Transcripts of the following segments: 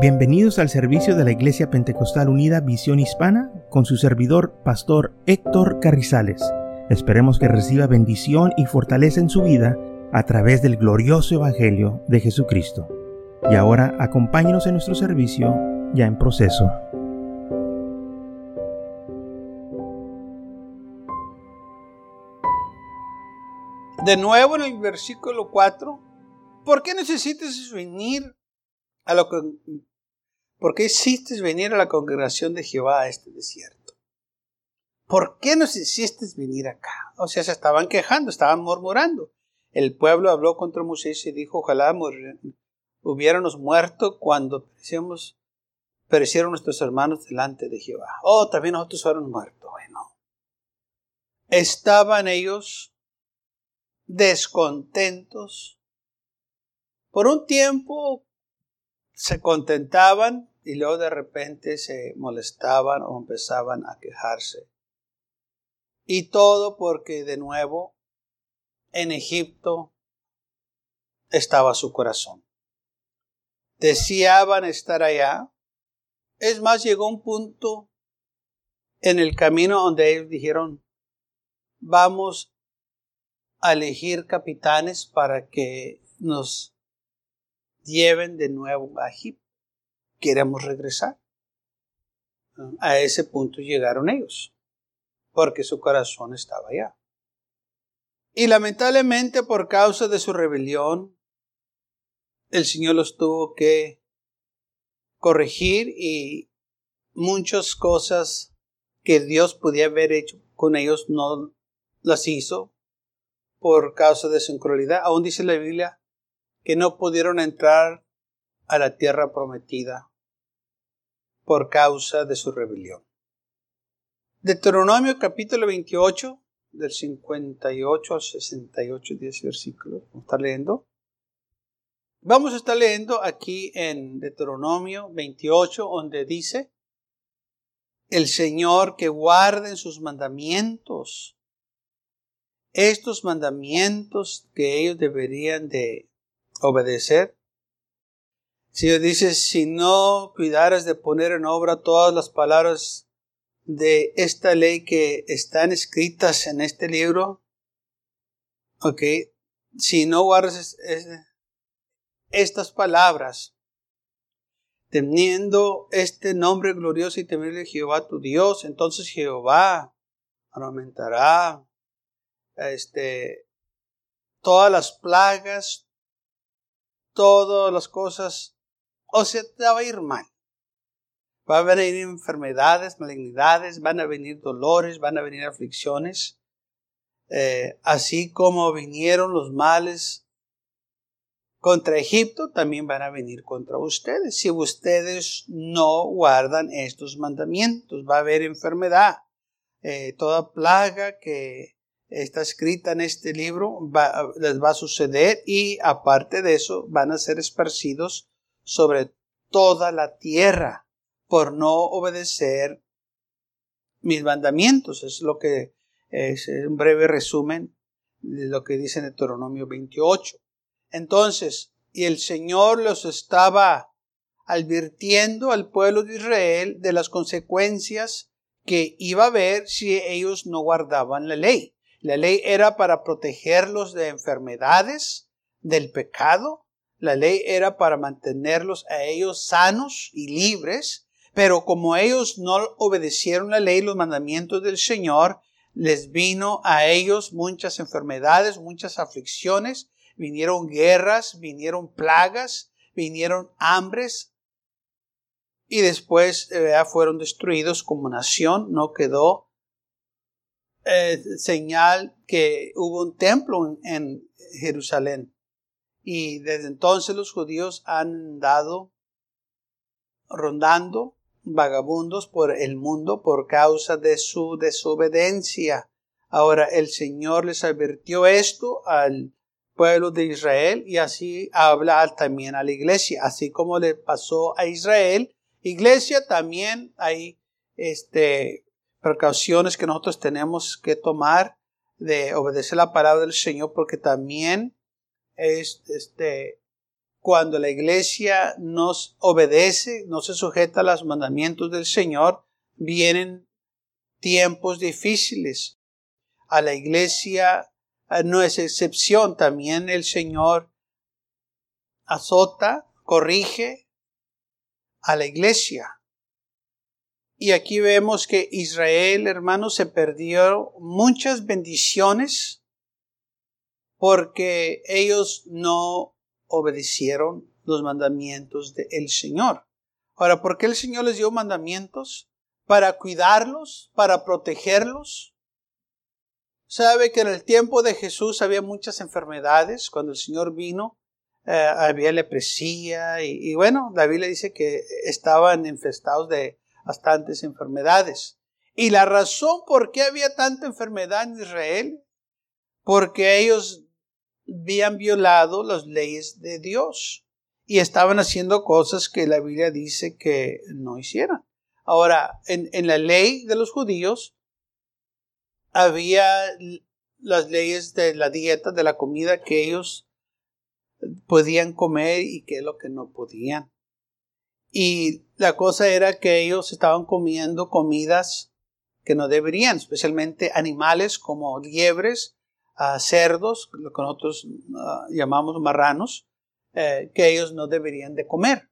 Bienvenidos al servicio de la Iglesia Pentecostal Unida Visión Hispana con su servidor, Pastor Héctor Carrizales. Esperemos que reciba bendición y fortaleza en su vida a través del glorioso Evangelio de Jesucristo. Y ahora acompáñenos en nuestro servicio ya en proceso. De nuevo en el versículo 4, ¿por qué necesitas venir a lo que ¿Por qué hiciste venir a la congregación de Jehová a este desierto? ¿Por qué nos hiciste venir acá? O sea, se estaban quejando, estaban murmurando. El pueblo habló contra Moisés y dijo, ojalá hubiéramos muerto cuando perecieron nuestros hermanos delante de Jehová. Oh, también nosotros fueron muertos. Bueno, estaban ellos descontentos. Por un tiempo se contentaban y luego de repente se molestaban o empezaban a quejarse. Y todo porque de nuevo en Egipto estaba su corazón. Deseaban estar allá. Es más, llegó un punto en el camino donde ellos dijeron, vamos a elegir capitanes para que nos lleven de nuevo a Egipto. Queremos regresar. A ese punto llegaron ellos, porque su corazón estaba allá. Y lamentablemente por causa de su rebelión, el Señor los tuvo que corregir y muchas cosas que Dios podía haber hecho con ellos no las hizo por causa de su incredulidad. Aún dice la Biblia que no pudieron entrar a la tierra prometida por causa de su rebelión. Deuteronomio capítulo 28, del 58 al 68, 10 versículos. Vamos a estar leyendo. Vamos a estar leyendo aquí en Deuteronomio 28, donde dice, el Señor que guarden sus mandamientos, estos mandamientos que ellos deberían de obedecer. Si Dios dice, si no cuidaras de poner en obra todas las palabras de esta ley que están escritas en este libro, ok, si no guardas estas palabras, teniendo este nombre glorioso y temible de Jehová tu Dios, entonces Jehová aumentará este, todas las plagas, todas las cosas, o sea, te va a ir mal. Va a venir enfermedades, malignidades, van a venir dolores, van a venir aflicciones, eh, así como vinieron los males contra Egipto, también van a venir contra ustedes. Si ustedes no guardan estos mandamientos, va a haber enfermedad. Eh, toda plaga que está escrita en este libro les va a suceder y aparte de eso van a ser esparcidos sobre toda la tierra por no obedecer mis mandamientos. Es lo que es un breve resumen de lo que dice en Deuteronomio 28. Entonces, y el Señor los estaba advirtiendo al pueblo de Israel de las consecuencias que iba a haber si ellos no guardaban la ley. La ley era para protegerlos de enfermedades, del pecado. La ley era para mantenerlos a ellos sanos y libres. Pero como ellos no obedecieron la ley, los mandamientos del Señor, les vino a ellos muchas enfermedades, muchas aflicciones, vinieron guerras, vinieron plagas, vinieron hambres, y después eh, fueron destruidos como nación, no quedó eh, señal que hubo un templo en, Jerusalén. Y desde entonces los judíos han dado rondando vagabundos por el mundo por causa de su desobediencia. Ahora el Señor les advirtió esto al pueblo de Israel y así habla también a la iglesia, así como le pasó a Israel. Iglesia también hay este precauciones que nosotros tenemos que tomar de obedecer la palabra del Señor porque también es, este, cuando la iglesia nos obedece, no se sujeta a los mandamientos del Señor, vienen tiempos difíciles. A la iglesia eh, no es excepción, también el Señor azota, corrige a la iglesia. Y aquí vemos que Israel, hermanos, se perdió muchas bendiciones porque ellos no obedecieron los mandamientos del Señor. Ahora, ¿por qué el Señor les dio mandamientos? Para cuidarlos, para protegerlos. Sabe que en el tiempo de Jesús había muchas enfermedades. Cuando el Señor vino, eh, había lepresía y, y, bueno, la Biblia dice que estaban infestados de bastantes enfermedades. Y la razón por qué había tanta enfermedad en Israel, porque ellos habían violado las leyes de Dios y estaban haciendo cosas que la Biblia dice que no hicieran. Ahora, en, en la ley de los judíos había las leyes de la dieta, de la comida que ellos podían comer y que es lo que no podían. Y la cosa era que ellos estaban comiendo comidas que no deberían, especialmente animales como liebres, cerdos, lo que nosotros ah, llamamos marranos, eh, que ellos no deberían de comer.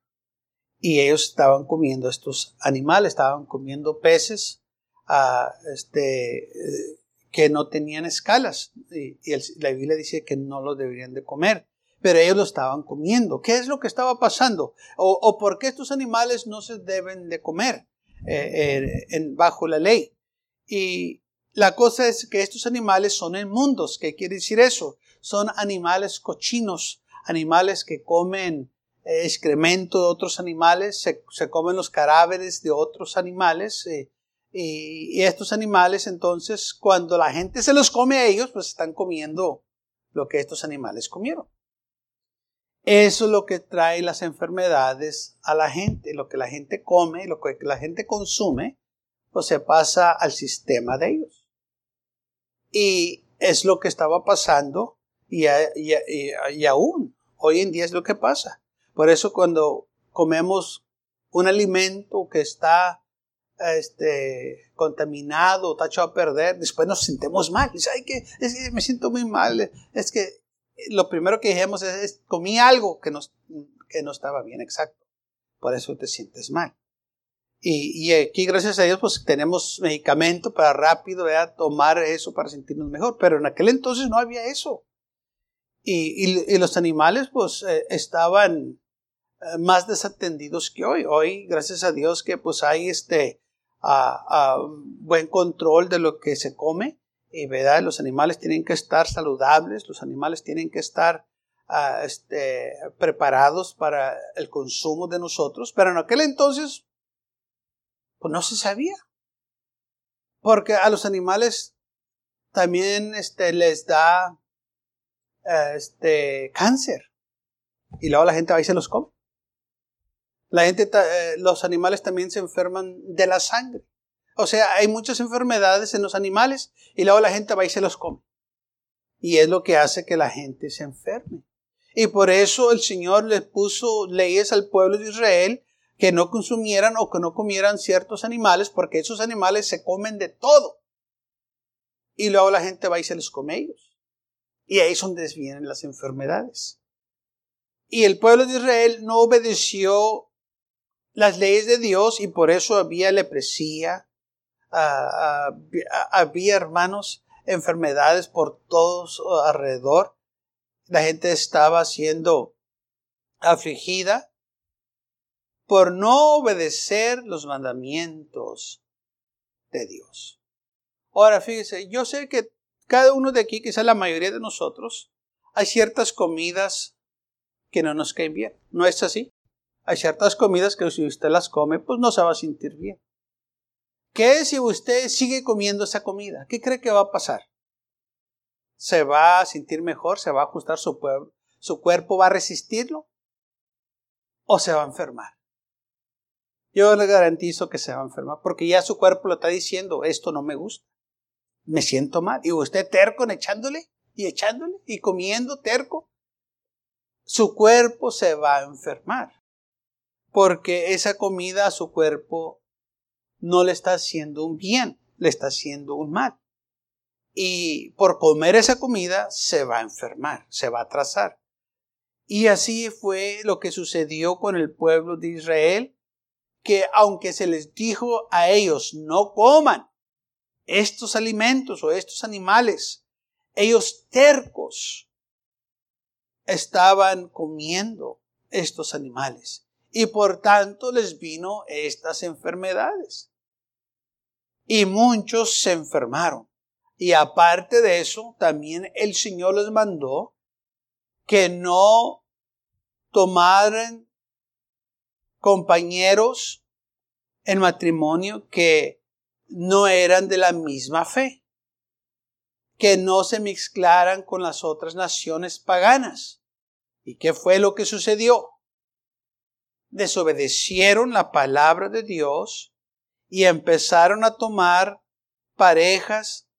Y ellos estaban comiendo estos animales, estaban comiendo peces ah, este, eh, que no tenían escalas. Y, la Biblia dice que no lo deberían de comer. Pero ellos lo estaban comiendo. ¿Qué es lo que estaba pasando? ¿O, por qué estos animales no se deben de comer eh, en, bajo la ley? Y la cosa es que estos animales son inmundos. ¿Qué quiere decir eso? Son animales cochinos, animales que comen eh, excremento de otros animales, se, comen los cadáveres de otros animales. Eh, y, estos animales, entonces, cuando la gente se los come a ellos, pues están comiendo lo que estos animales comieron. Eso es lo que trae las enfermedades a la gente. Lo que la gente come, lo que la gente consume, pues se pasa al sistema de ellos. Y es lo que estaba pasando y, y, aún hoy en día es lo que pasa. Por eso cuando comemos un alimento que está este, contaminado, echado a perder, después nos sentimos mal. Dice, Ay, que, es que me siento muy mal. Es que lo primero que dijimos es, comí algo que que no estaba bien, exacto. Por eso te sientes mal. Y, aquí, gracias a Dios, pues tenemos medicamento para rápido tomar eso para sentirnos mejor. Pero en aquel entonces no había eso. Y, los animales, pues, eh, estaban eh, más desatendidos que hoy. Hoy, gracias a Dios, que pues hay este buen control de lo que se come. Y verdad, los animales tienen que estar saludables, los animales tienen que estar ah, este, preparados para el consumo de nosotros. Pero en aquel entonces, pues no se sabía. Porque a los animales también este, les da este, cáncer. Y luego la gente va y se los come. La gente, eh, los animales también se enferman de la sangre. O sea, hay muchas enfermedades en los animales y luego la gente va y se los come. Y es lo que hace que la gente se enferme. Y por eso el Señor le puso leyes al pueblo de Israel que no consumieran o que no comieran ciertos animales, porque esos animales se comen de todo. Y luego la gente va y se los come ellos. Y ahí es donde vienen las enfermedades. Y el pueblo de Israel no obedeció las leyes de Dios y por eso había lepresía, había hermanos enfermedades por todos alrededor. La gente estaba siendo afligida por no obedecer los mandamientos de Dios. Ahora, fíjese, yo sé que cada uno de aquí, quizá la mayoría de nosotros, hay ciertas comidas que no nos caen bien. ¿No es así? Hay ciertas comidas que si usted las come, pues no se va a sentir bien. ¿Qué si usted sigue comiendo esa comida? ¿Qué cree que va a pasar? ¿Se va a sentir mejor? ¿Se va a ajustar su, su cuerpo? ¿Va a resistirlo? ¿O se va a enfermar? yo le garantizo que se va a enfermar, porque ya su cuerpo lo está diciendo, esto no me gusta, me siento mal. Y usted terco echándole y echándole y comiendo terco. su cuerpo se va a enfermar, porque esa comida a su cuerpo no le está haciendo un bien, le está haciendo un mal. Y por comer esa comida se va a enfermar, se va a atrasar. Y así fue lo que sucedió con el pueblo de Israel, que aunque se les dijo a ellos no coman estos alimentos o estos animales, ellos tercos estaban comiendo estos animales y por tanto les vino estas enfermedades. Y muchos se enfermaron. Y aparte de eso, también el Señor les mandó que no tomaran compañeros en matrimonio que no eran de la misma fe, que no se mezclaran con las otras naciones paganas. ¿Y qué fue lo que sucedió? Desobedecieron la palabra de Dios y empezaron a tomar parejas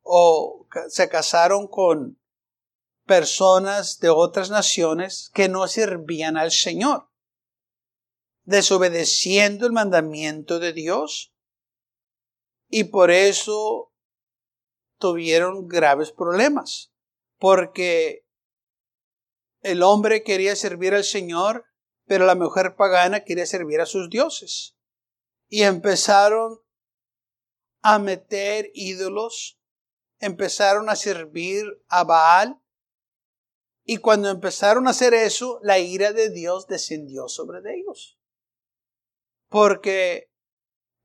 o se casaron con personas de otras naciones que no servían al Señor, desobedeciendo el mandamiento de Dios. Y por eso tuvieron graves problemas, porque el hombre quería servir al Señor, pero la mujer pagana quería servir a sus dioses. Y empezaron a meter ídolos, empezaron a servir a Baal, y cuando empezaron a hacer eso, la ira de Dios descendió sobre ellos. Porque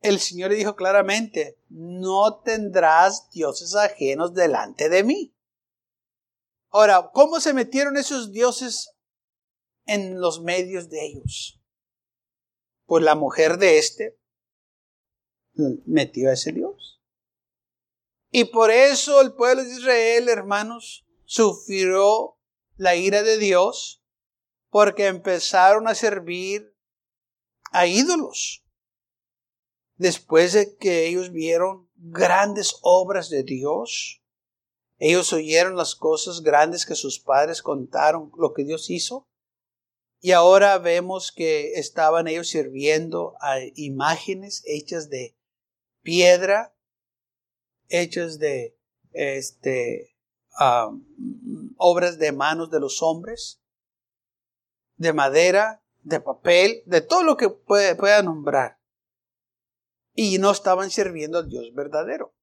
el Señor le dijo claramente, no tendrás dioses ajenos delante de mí. Ahora, ¿cómo se metieron esos dioses en los medios de ellos? Pues la mujer de este metió a ese Dios. Y por eso el pueblo de Israel, hermanos, sufrió la ira de Dios porque empezaron a servir a ídolos. Después de que ellos vieron grandes obras de Dios, ellos oyeron las cosas grandes que sus padres contaron, lo que Dios hizo, y ahora vemos que estaban ellos sirviendo a imágenes hechas de piedra, hechas de este, obras de manos de los hombres, de madera, de papel, de todo lo que pueda nombrar. Y no estaban sirviendo al Dios verdadero.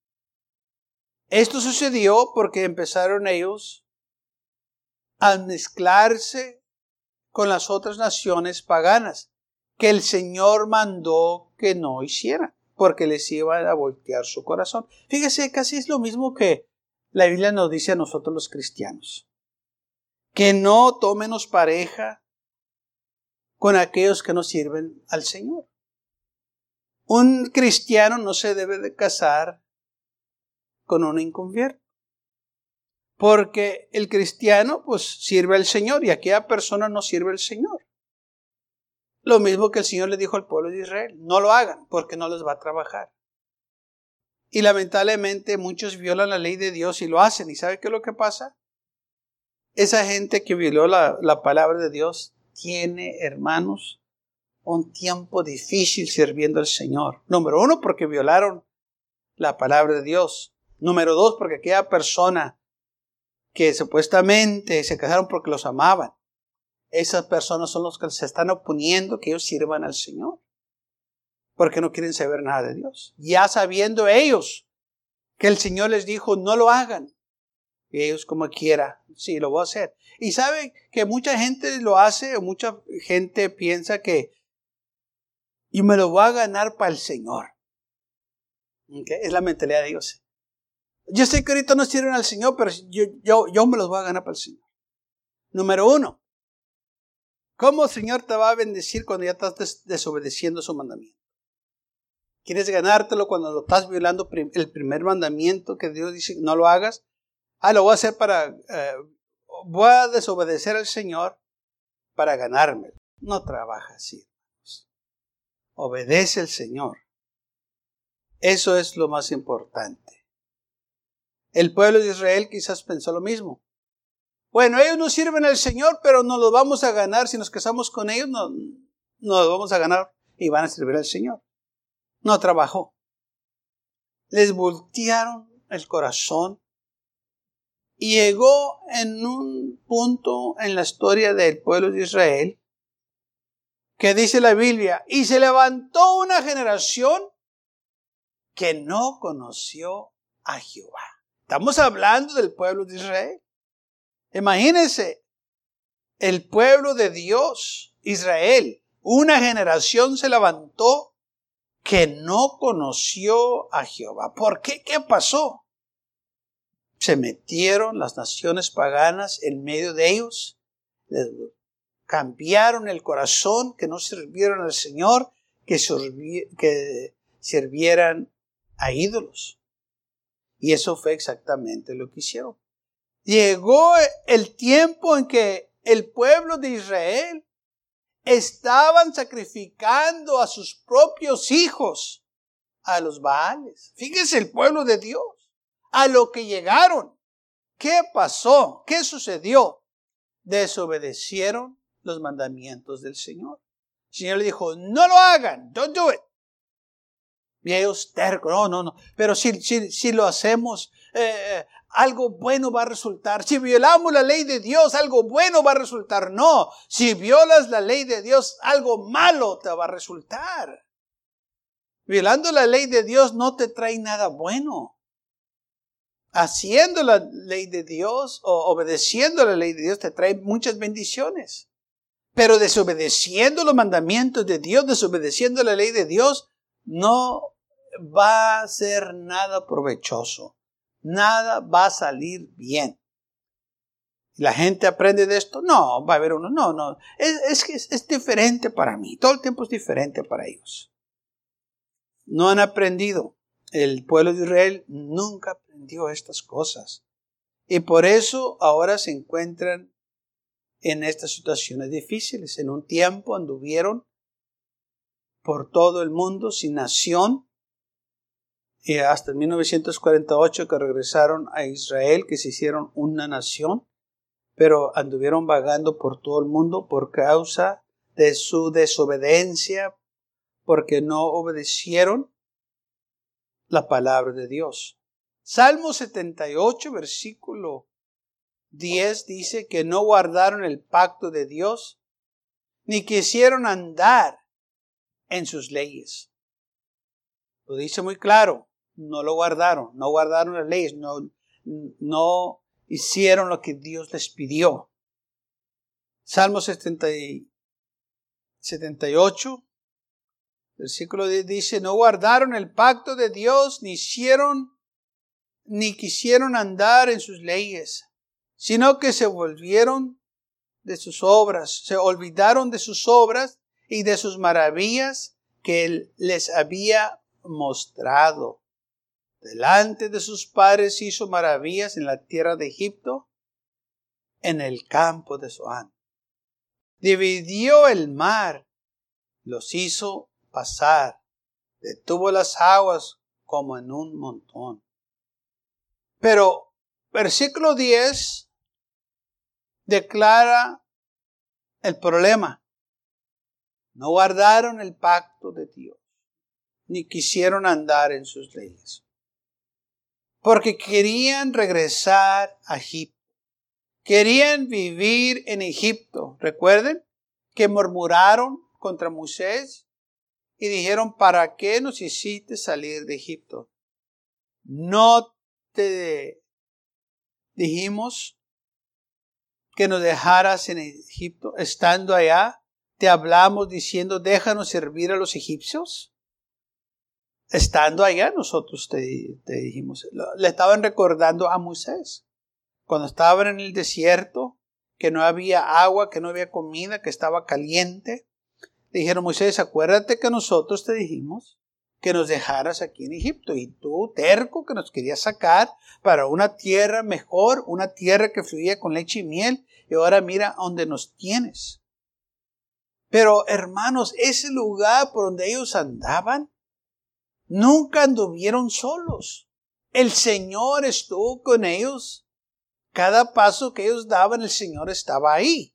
Esto sucedió porque empezaron ellos a mezclarse con las otras naciones paganas que el Señor mandó que no hicieran, porque les iba a voltear su corazón. Fíjese, casi es lo mismo que la Biblia nos dice a nosotros los cristianos, que no tomenos pareja con aquellos que no sirven al Señor. Un cristiano no se debe de casar con un inconvierto. Porque el cristiano pues sirve al Señor y aquella persona no sirve al Señor. Lo mismo que el Señor le dijo al pueblo de Israel, no lo hagan porque no les va a trabajar. Y lamentablemente muchos violan la ley de Dios y lo hacen. ¿Y sabe qué es lo que pasa? Esa gente que violó la, la palabra de Dios tiene, hermanos, un tiempo difícil sirviendo al Señor. Número uno, porque violaron la palabra de Dios. Número dos, porque aquella persona que supuestamente se casaron porque los amaban, esas personas son los que se están oponiendo que ellos sirvan al Señor porque no quieren saber nada de Dios. Ya sabiendo ellos que el Señor les dijo, no lo hagan. Y ellos como quiera, sí, lo voy a hacer. Y saben que mucha gente lo hace, o mucha gente piensa que yo me lo voy a ganar para el Señor. Es la mentalidad de Dios. Yo sé que ahorita no sirven al Señor, pero yo, yo, yo me los voy a ganar para el Señor. Número uno, ¿cómo el Señor te va a bendecir cuando ya estás desobedeciendo su mandamiento? ¿Quieres ganártelo cuando lo estás violando el primer mandamiento que Dios dice no lo hagas? Ah, lo voy a hacer para... Eh, voy a desobedecer al Señor para ganármelo. No trabaja así. Obedece al Señor. Eso es lo más importante. El pueblo de Israel quizás pensó lo mismo. Bueno, ellos no sirven al Señor, pero nos los vamos a ganar. Si nos casamos con ellos, no, nos los vamos a ganar y van a servir al Señor. No trabajó. Les voltearon el corazón y llegó en un punto en la historia del pueblo de Israel que dice la Biblia, y se levantó una generación que no conoció a Jehová. Estamos hablando del pueblo de Israel. Imagínense, el pueblo de Dios, Israel, una generación se levantó que no conoció a Jehová. ¿Por qué? ¿Qué pasó? Se metieron las naciones paganas en medio de ellos, cambiaron el corazón, que no sirvieron al Señor, que, que sirvieran a ídolos. Y eso fue exactamente lo que hicieron. Llegó el tiempo en que el pueblo de Israel estaban sacrificando a sus propios hijos a los Baales. Fíjense el pueblo de Dios, a lo que llegaron. ¿Qué pasó? ¿Qué sucedió? Desobedecieron los mandamientos del Señor. El Señor le dijo, no lo hagan, don't do it. Y ellos tercos, no, no, no. Pero si, si, si lo hacemos, eh, algo bueno va a resultar. Si violamos la ley de Dios, algo bueno va a resultar. No, si violas la ley de Dios, algo malo te va a resultar. Violando la ley de Dios no te trae nada bueno. Haciendo la ley de Dios o obedeciendo la ley de Dios te trae muchas bendiciones. Pero desobedeciendo los mandamientos de Dios, desobedeciendo la ley de Dios, no va a ser nada provechoso. Nada va a salir bien. ¿La gente aprende de esto? No, va a haber uno. No, no. Es, que es, diferente para mí. Todo el tiempo es diferente para ellos. No han aprendido. El pueblo de Israel nunca aprendió estas cosas. Y por eso ahora se encuentran en estas situaciones difíciles. En un tiempo anduvieron por todo el mundo sin nación y hasta 1948 que regresaron a Israel, que se hicieron una nación, pero anduvieron vagando por todo el mundo por causa de su desobediencia, porque no obedecieron la palabra de Dios. Salmo 78, versículo 10 dice que no guardaron el pacto de Dios, ni quisieron andar en sus leyes. Lo dice muy claro, no lo guardaron, no guardaron las leyes, no, no hicieron lo que Dios les pidió. Salmo 78, versículo 10 dice, no guardaron el pacto de Dios, ni hicieron, ni quisieron andar en sus leyes sino que se volvieron de sus obras, se olvidaron de sus obras y de sus maravillas que él les había mostrado. Delante de sus padres hizo maravillas en la tierra de Egipto, en el campo de Zoán. Dividió el mar, los hizo pasar, detuvo las aguas como en un montón. Pero versículo 10 declara el problema. No guardaron el pacto de Dios, ni quisieron andar en sus leyes, porque querían regresar a Egipto. Querían vivir en Egipto. Recuerden que murmuraron contra Moisés y dijeron, ¿para qué nos hiciste salir de Egipto? No te dijimos que nos dejaras en Egipto, estando allá, te hablamos diciendo, déjanos servir a los egipcios. Estando allá, nosotros te, te dijimos, le estaban recordando a Moisés, cuando estaban en el desierto, que no había agua, que no había comida, que estaba caliente. dijeron, Moisés, acuérdate que nosotros te dijimos que nos dejaras aquí en Egipto. Y tú, terco, que nos querías sacar para una tierra mejor, una tierra que fluía con leche y miel. Y ahora mira dónde nos tienes. Pero hermanos, ese lugar por donde ellos andaban, nunca anduvieron solos. El Señor estuvo con ellos Cada paso que ellos daban, el Señor estaba ahí.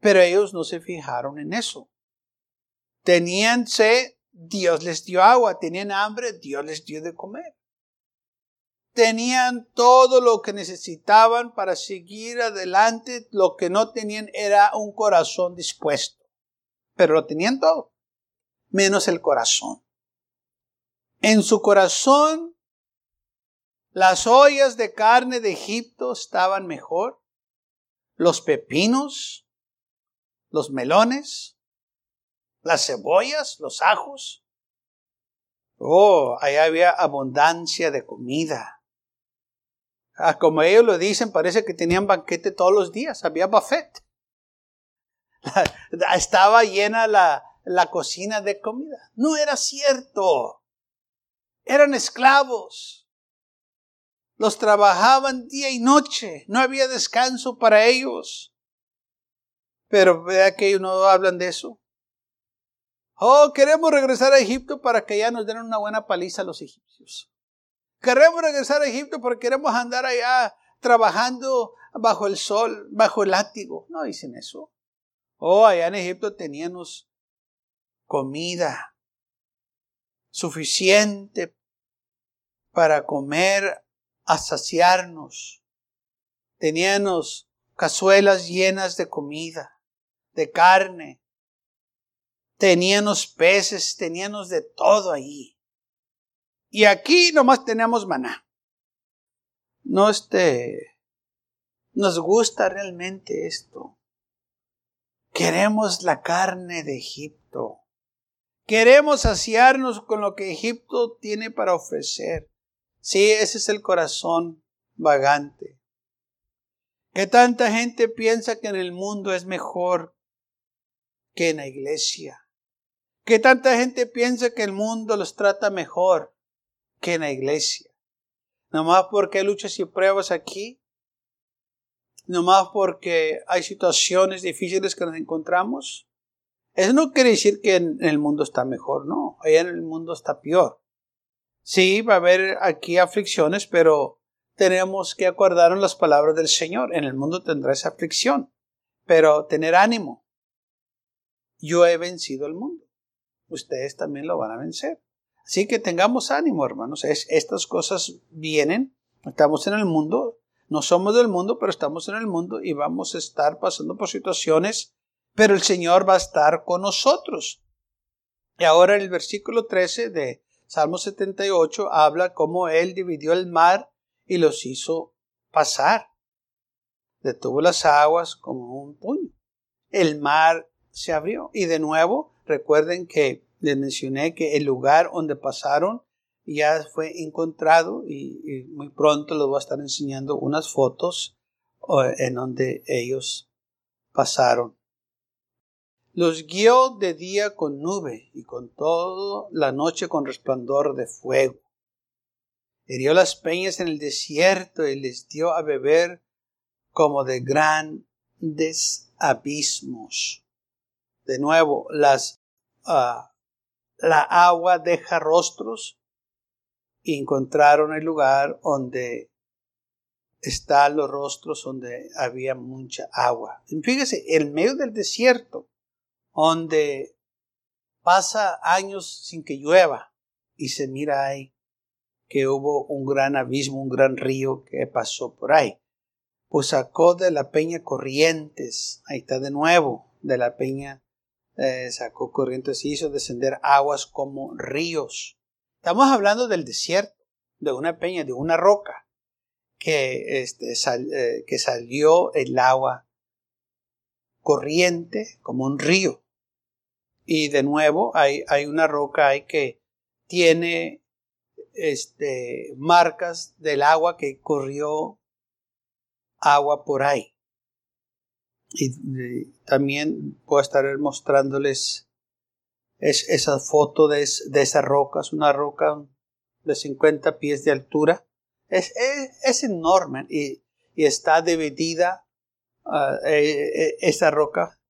Pero ellos no se fijaron en eso. Tenían sed, Dios les dio agua. Tenían hambre, Dios les dio de comer. Tenían todo lo que necesitaban para seguir adelante. Lo que no tenían era un corazón dispuesto. Pero lo tenían todo, menos el corazón. En su corazón las ollas de carne de Egipto estaban mejor. Los pepinos, los melones, las cebollas, los ajos. Oh, ahí había abundancia de comida. Ah, como ellos lo dicen, parece que tenían banquete todos los días, había buffet. Estaba llena la, la cocina de comida. No era cierto. Eran esclavos. Los trabajaban día y noche. No había descanso para ellos. Pero vea que ellos no hablan de eso. Oh, queremos regresar a Egipto para que ya nos den una buena paliza a los egipcios. Queremos regresar a Egipto porque queremos andar allá trabajando bajo el sol, bajo el látigo. No dicen eso. Oh, allá en Egipto teníamos comida suficiente para comer a saciarnos. Teníamos cazuelas llenas de comida, de carne. Teníamos peces, teníamos de todo ahí. Y aquí nomás tenemos maná. No este, nos gusta realmente esto. Queremos la carne de Egipto. Queremos saciarnos con lo que Egipto tiene para ofrecer. Sí, ese es el corazón vagante. Que tanta gente piensa que en el mundo es mejor que en la iglesia. Que tanta gente piensa que el mundo los trata mejor que en la iglesia. Nomás porque hay luchas y pruebas aquí. Nomás porque hay situaciones difíciles que nos encontramos. Eso no quiere decir que en el mundo está mejor, no. Allá en el mundo está peor. Sí, va a haber aquí aflicciones, pero tenemos que acordarnos las palabras del Señor. En el mundo tendrá esa aflicción, pero tener ánimo. Yo he vencido el mundo. Ustedes también lo van a vencer. Así que tengamos ánimo, hermanos. estas cosas vienen. Estamos en el mundo. No somos del mundo, pero estamos en el mundo y vamos a estar pasando por situaciones, pero el Señor va a estar con nosotros. Y ahora el versículo 13 de Salmo 78 habla cómo Él dividió el mar y los hizo pasar. Detuvo las aguas como un puño. El mar se abrió. Y de nuevo, recuerden que les mencioné que el lugar donde pasaron ya fue encontrado y, muy pronto les voy a estar enseñando unas fotos en donde ellos pasaron. Los guió de día con nube y con toda la noche con resplandor de fuego. Hirió las peñas en el desierto y les dio a beber como de grandes abismos. De nuevo, las, ah, la agua deja rostros y encontraron el lugar donde están los rostros donde había mucha agua. fíjese, en medio del desierto, donde pasa años sin que llueva y se mira ahí que hubo un gran abismo, un gran río que pasó por ahí. Pues sacó de la peña corrientes, ahí está de nuevo, de la peña eh, sacó corrientes y hizo descender aguas como ríos. Estamos hablando del desierto, de una peña, de una roca, que, este, eh, que salió el agua corriente como un río. Y de nuevo hay, hay una roca ahí que tiene este, marcas del agua que corrió agua por ahí. Y, también puedo estar mostrándoles es, esa foto de, de, esa roca. Es una roca de 50 pies de altura. Es, es, enorme y, y, está dividida uh, esa roca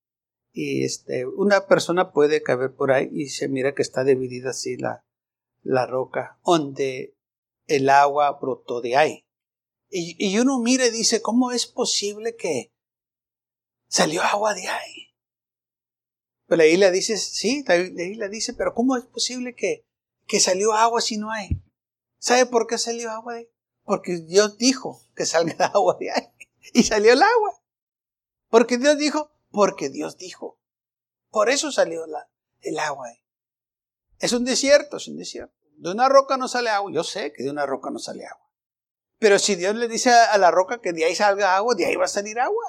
y este, una persona puede caber por ahí y se mira que está dividida así la, la roca donde el agua brotó de ahí. Y, y uno mira y dice, ¿cómo es posible que salió agua de ahí? Pero la isla dice, sí, la isla dice, pero ¿cómo es posible que, que salió agua si no hay? ¿Sabe por qué salió agua de ahí? Porque Dios dijo que salga agua de ahí. Y salió el agua. Porque Dios dijo, porque Dios dijo. Por eso salió la, el agua. Ahí. Es un desierto, es un desierto. De una roca no sale agua. Yo sé que de una roca no sale agua. Pero si Dios le dice a la roca que de ahí salga agua, de ahí va a salir agua.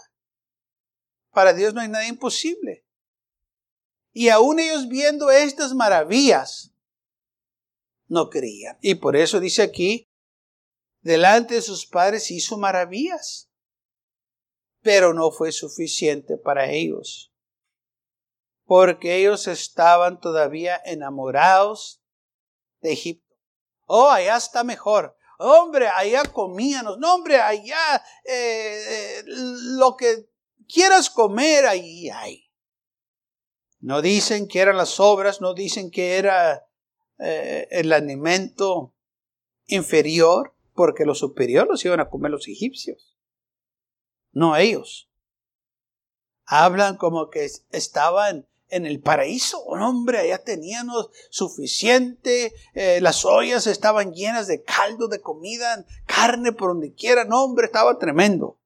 Para Dios no hay nada imposible. Y aún ellos viendo estas maravillas, no creían. Y por eso dice aquí, delante de sus padres hizo maravillas, pero no fue suficiente para ellos, porque ellos estaban todavía enamorados de Egipto. Oh, allá está mejor. Hombre, allá comíanos. No, hombre, allá eh, eh, lo que quieras comer, ahí hay. No dicen que eran las obras, no dicen que era eh, el alimento inferior, porque los superiores los iban a comer los egipcios, no ellos. Hablan como que estaban en el paraíso. hombre, allá tenían suficiente, eh, las ollas estaban llenas de caldo, de comida, carne por donde quiera. No, hombre, estaba tremendo.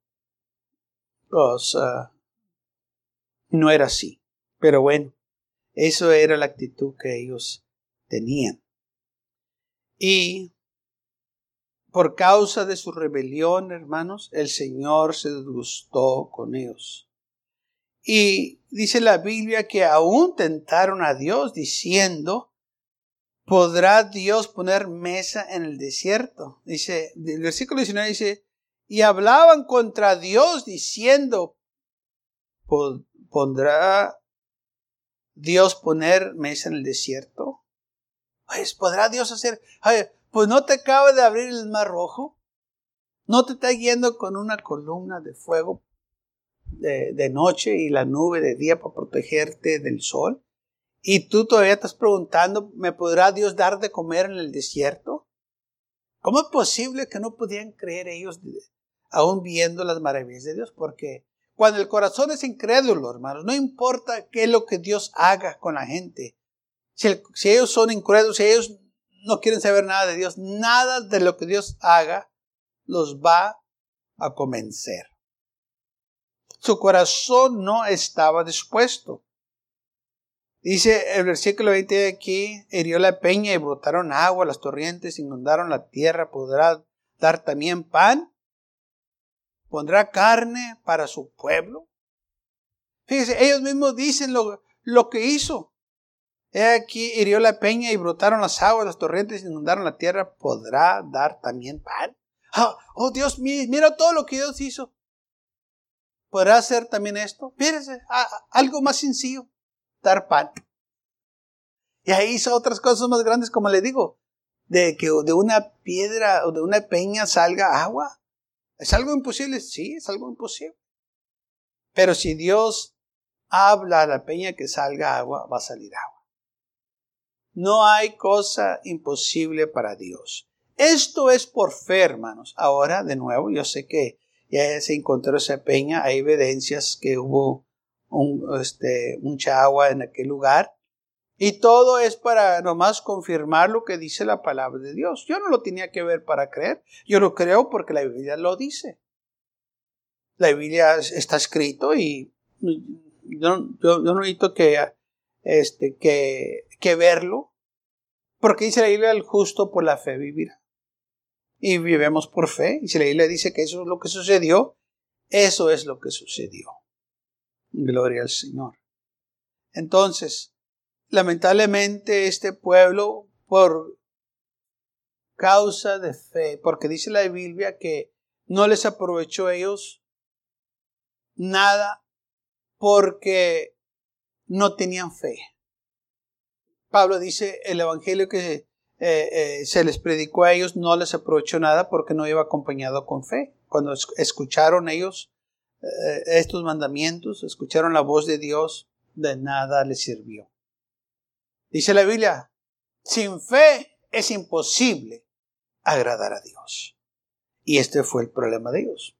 Pues, ah, no era así. Pero bueno, eso era la actitud que ellos tenían. Y por causa de su rebelión, hermanos, el Señor se disgustó con ellos. Y dice la Biblia que aún tentaron a Dios diciendo, ¿podrá Dios poner mesa en el desierto? Dice, el versículo 19 dice, y hablaban contra Dios diciendo, ¿pondrá Dios poner mesa en el desierto? Pues, ¿podrá Dios hacer? Pues no te acaba de abrir el mar rojo. No te está yendo con una columna de fuego de, noche y la nube de día para protegerte del sol. Y tú todavía estás preguntando, ¿me podrá Dios dar de comer en el desierto? ¿Cómo es posible que no pudieran creer ellos aún viendo las maravillas de Dios? Porque cuando el corazón es incrédulo, hermanos, no importa qué es lo que Dios haga con la gente. Si, si ellos son incrédulos, si ellos no quieren saber nada de Dios, nada de lo que Dios haga los va a convencer. Su corazón no estaba dispuesto. Dice el versículo 20 de aquí, hirió la peña y brotaron agua, las torrentes inundaron la tierra, podrá dar también pan, pondrá carne para su pueblo. Fíjese, ellos mismos dicen lo, lo que hizo. He aquí hirió la peña y brotaron las aguas, las torrentes inundaron la tierra, podrá dar también pan. Ah, oh Dios mira todo lo que Dios hizo. ¿Podrá hacer también esto? Fíjense, algo más sencillo, dar pan. Y ahí hizo otras cosas más grandes, como le digo, de que de una piedra o de una peña salga agua. ¿Es algo imposible? Sí, es algo imposible. Pero si Dios habla a la peña que salga agua, va a salir agua. No hay cosa imposible para Dios. Esto es por fe, hermanos. Ahora, de nuevo, yo sé que ya se encontró esa peña, hay evidencias que hubo este, mucha agua en aquel lugar. Y todo es para nomás confirmar lo que dice la palabra de Dios. Yo no lo tenía que ver para creer. Yo lo creo porque la Biblia lo dice. La Biblia está escrito y yo, no necesito que, este, verlo. Porque dice la Biblia, el justo por la fe vivirá y vivemos por fe. Y si la Biblia dice que eso es lo que sucedió, eso es lo que sucedió. Gloria al Señor. Entonces, lamentablemente este pueblo, por causa de fe, porque dice la Biblia que no les aprovechó a ellos nada porque no tenían fe. Pablo dice el Evangelio que eh, eh, se les predicó a ellos no les aprovechó nada porque no iba acompañado con fe. Cuando escucharon ellos eh, estos mandamientos, escucharon la voz de Dios, de nada les sirvió. Dice la Biblia, sin fe es imposible agradar a Dios. Y este fue el problema de ellos.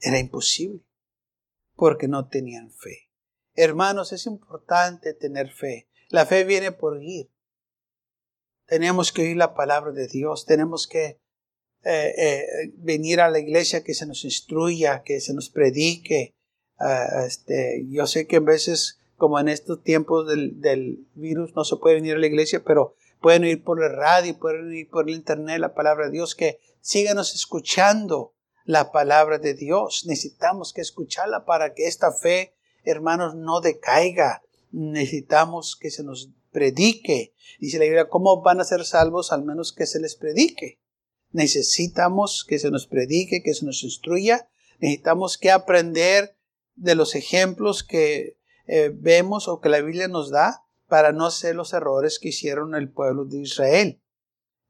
Era imposible, porque no tenían fe. Hermanos, es importante tener fe. La fe viene por ir. Tenemos que oír la palabra de Dios, tenemos que eh, eh, venir a la iglesia, que se nos instruya, que se nos predique. Ah, este, yo sé que a veces, como en estos tiempos del, virus, no se puede venir a la iglesia, pero pueden oír por el radio, pueden oír por el internet la palabra de Dios, que síganos escuchando la palabra de Dios. Necesitamos que escucharla para que esta fe, hermanos, no decaiga. Necesitamos que se nos predique. Dice la Biblia, ¿cómo van a ser salvos al menos que se les predique? Necesitamos que se nos predique, que se nos instruya. Necesitamos que aprender de los ejemplos que eh, vemos o que la Biblia nos da para no hacer los errores que hicieron el pueblo de Israel.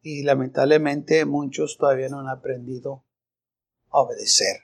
Y lamentablemente muchos todavía no han aprendido a obedecer.